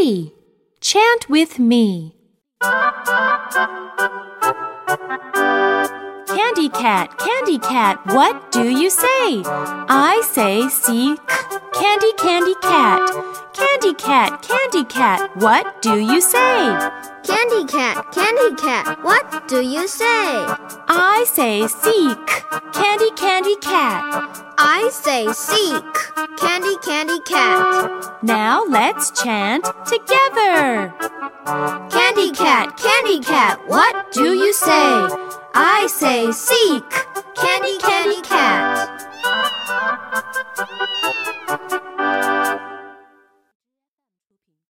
three. Chant with me. Candy cat, candy cat, what do you say? I say seek. Candy, candy cat. Candy cat, candy cat, what do you say? Candy cat, candy cat, what do you say? I say seek. Candy, candy cat. I say seek. Candy, candy cat. Now let's chant together. Candy cat, candy cat, what do you say? I say seek. Candy,